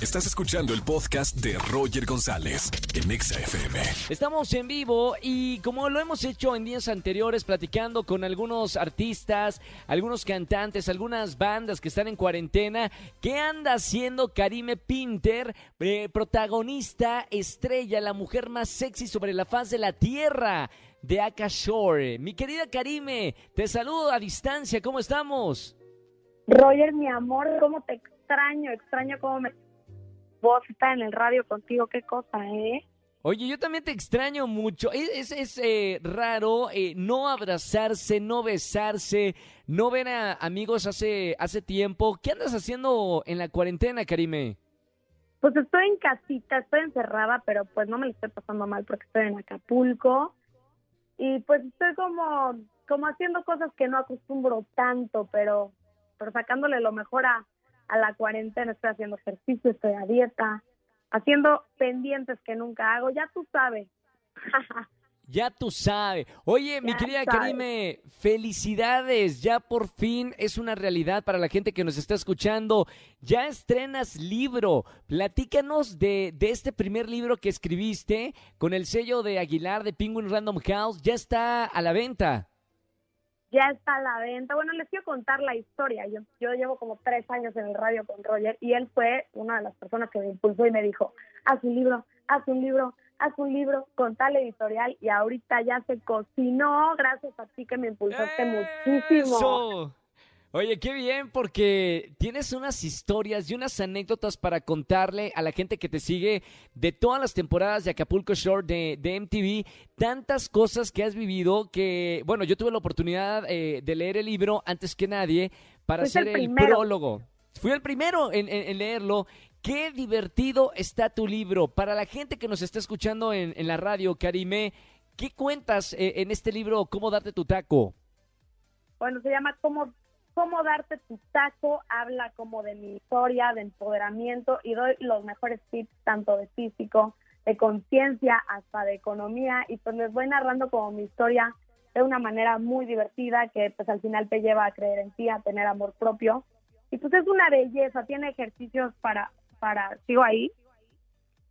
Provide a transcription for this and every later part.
Estás escuchando el podcast de Roger González en Exa FM. Estamos en vivo y como lo hemos hecho en días anteriores, platicando con algunos artistas, algunos cantantes, algunas bandas que están en cuarentena, ¿qué anda haciendo Karime Pinter, eh, protagonista estrella, la mujer más sexy sobre la faz de la tierra? de Aka Shore. Mi querida Karime, te saludo a distancia, ¿cómo estamos? Roger, mi amor, cómo te extraño, extraño cómo me vos está en el radio contigo, qué cosa, ¿eh? Oye, yo también te extraño mucho. Es, es, eh, raro eh, no abrazarse, no besarse, no ver a amigos hace, hace tiempo. ¿Qué andas haciendo en la cuarentena, Karime? Pues estoy en casita, estoy encerrada, pero pues no me lo estoy pasando mal porque estoy en Acapulco. Y pues estoy como, como haciendo cosas que no acostumbro tanto, pero, pero sacándole lo mejor a, a la cuarentena, estoy haciendo ejercicio, estoy a dieta, haciendo pendientes que nunca hago, ya tú sabes. Ya tú sabes. Oye, mi querida Karime, felicidades. Ya por fin es una realidad para la gente que nos está escuchando. Ya estrenas libro. Platícanos de, de este primer libro que escribiste con el sello de Aguilar de Penguin Random House. Ya está a la venta ya está a la venta. Bueno, les quiero contar la historia. Yo, yo llevo como tres años en el radio con Roger y él fue una de las personas que me impulsó y me dijo, haz un libro, haz un libro, haz un libro con tal editorial y ahorita ya se cocinó gracias a ti que me impulsaste muchísimo. Oye, qué bien, porque tienes unas historias y unas anécdotas para contarle a la gente que te sigue de todas las temporadas de Acapulco Shore de, MTV, tantas cosas que has vivido que, bueno, yo tuve la oportunidad eh, de leer el libro antes que nadie para hacer el, prólogo. Fui el primero en, leerlo. Qué divertido está tu libro. Para la gente que nos está escuchando en, la radio, Karime, ¿qué cuentas eh, en este libro, Cómo darte tu taco? Bueno, se llama Cómo cómo darte tu taco, habla como de mi historia, de empoderamiento y doy los mejores tips tanto de físico, de conciencia, hasta de economía y pues les voy narrando como mi historia de una manera muy divertida que pues al final te lleva a creer en ti, a tener amor propio y pues es una belleza, tiene ejercicios para, para, ¿sigo ahí?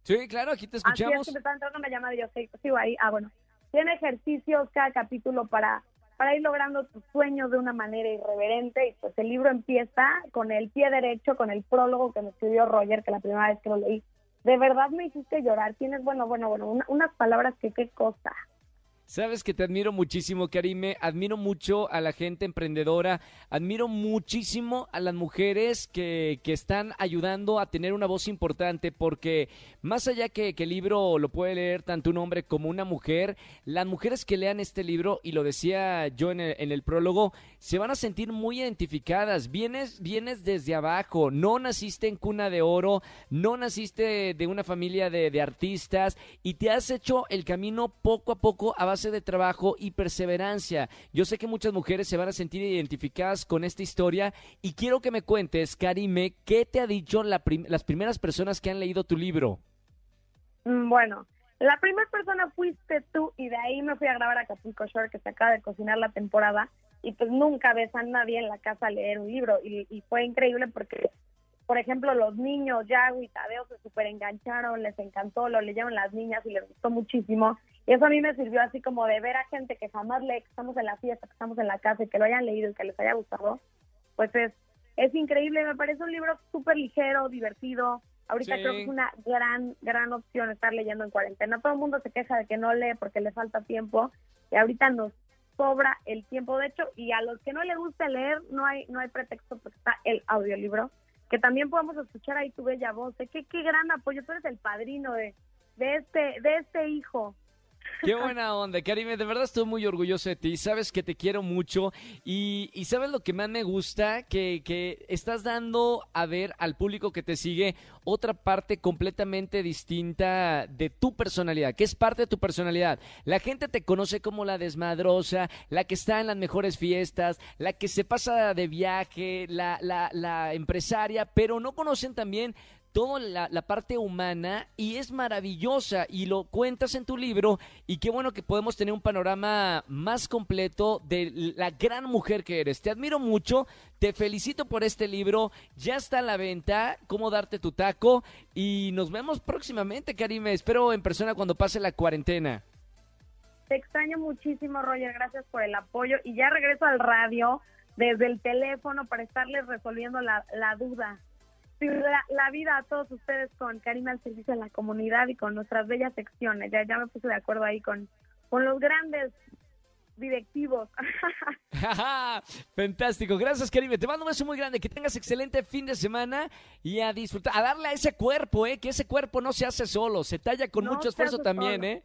Sí, claro, aquí te escuchamos. Así es me está entrando una llamada y yo sigo ahí, ah bueno, tiene ejercicios cada capítulo para para ir logrando tus sueños de una manera irreverente. Y pues el libro empieza con el pie derecho, con el prólogo que me escribió Roger, que la primera vez que lo leí, de verdad me hiciste llorar. Tienes, bueno, bueno, bueno, unas palabras que qué cosa. Sabes que te admiro muchísimo, Karime. Admiro mucho a la gente emprendedora. Admiro muchísimo a las mujeres que, que están ayudando a tener una voz importante. Porque más allá que, que, el libro lo puede leer tanto un hombre como una mujer, las mujeres que lean este libro, y lo decía yo en el, prólogo, se van a sentir muy identificadas. Vienes, vienes desde abajo. No naciste en cuna de oro. No naciste de una familia de, de artistas. Y te has hecho el camino poco a poco a de trabajo y perseverancia. Yo sé que muchas mujeres se van a sentir identificadas con esta historia y quiero que me cuentes, Karime, ¿qué te ha dicho las primeras personas que han leído tu libro? Mm, bueno, la primera persona fuiste tú y de ahí me fui a grabar a Acapulco Shore que se acaba de cocinar la temporada y pues nunca ves a nadie en la casa leer un libro y, y fue increíble porque por ejemplo, los niños, Yago y Tadeo se súper engancharon, les encantó, lo leyeron las niñas y les gustó muchísimo. Y eso a mí me sirvió así como de ver a gente que jamás lee, que estamos en la fiesta, que estamos en la casa y que lo hayan leído y que les haya gustado. Pues es, es increíble, me parece un libro súper ligero, divertido. Ahorita creo que es una gran, gran opción estar leyendo en cuarentena. Todo el mundo se queja de que no lee porque le falta tiempo y ahorita nos sobra el tiempo. De hecho, y a los que no les gusta leer, no hay, no hay pretexto porque está el audiolibro que también podamos escuchar ahí tu bella voz. ¿eh? Qué, qué gran apoyo, tú eres el padrino de, de, este, de este hijo. Qué buena onda, Karime. De verdad estoy muy orgulloso de ti. Sabes que te quiero mucho. Y, y sabes lo que más me gusta, que, que, estás dando a ver al público que te sigue otra parte completamente distinta de tu personalidad, que es parte de tu personalidad. La gente te conoce como la desmadrosa, la que está en las mejores fiestas, la que se pasa de viaje, la, la, la empresaria, pero no conocen también toda la, parte humana y es maravillosa y lo cuentas en tu libro y qué bueno que podemos tener un panorama más completo de la gran mujer que eres. Te admiro mucho, te felicito por este libro, ya está a la venta, cómo darte tu taco y nos vemos próximamente, Karime. Espero en persona cuando pase la cuarentena. Te extraño muchísimo, Roger. Gracias por el apoyo. Y ya regreso al radio desde el teléfono para estarles resolviendo la, la duda. La, la, vida a todos ustedes con Karina al servicio de la comunidad y con nuestras bellas secciones. Ya, ya me puse de acuerdo ahí con, con los grandes directivos. Fantástico, gracias Karime. Te mando un beso muy grande, que tengas excelente fin de semana y a disfrutar, a darle a ese cuerpo, ¿eh? que ese cuerpo no se hace solo, se talla con No mucho esfuerzo también, solo. ¿eh?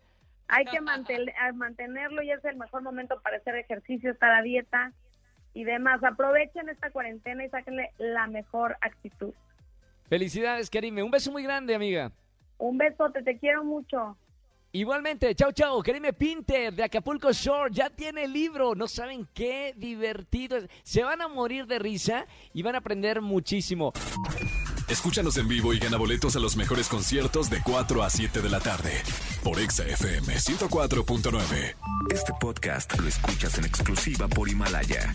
Hay que mantel- mantenerlo y es el mejor momento para hacer ejercicio, estar a dieta y demás. Aprovechen esta cuarentena y sáquenle la mejor actitud. Felicidades, Karime. Un beso muy grande, amiga. Un besote, te quiero mucho. Igualmente, chao, chao. Karime Pinter de Acapulco Shore ya tiene el libro. No saben qué divertido es. Se van a morir de risa y van a aprender muchísimo. Escúchanos en vivo y gana boletos a los mejores conciertos de 4 a 7 de la tarde por Exa FM 104.9. Este podcast lo escuchas en exclusiva por Himalaya.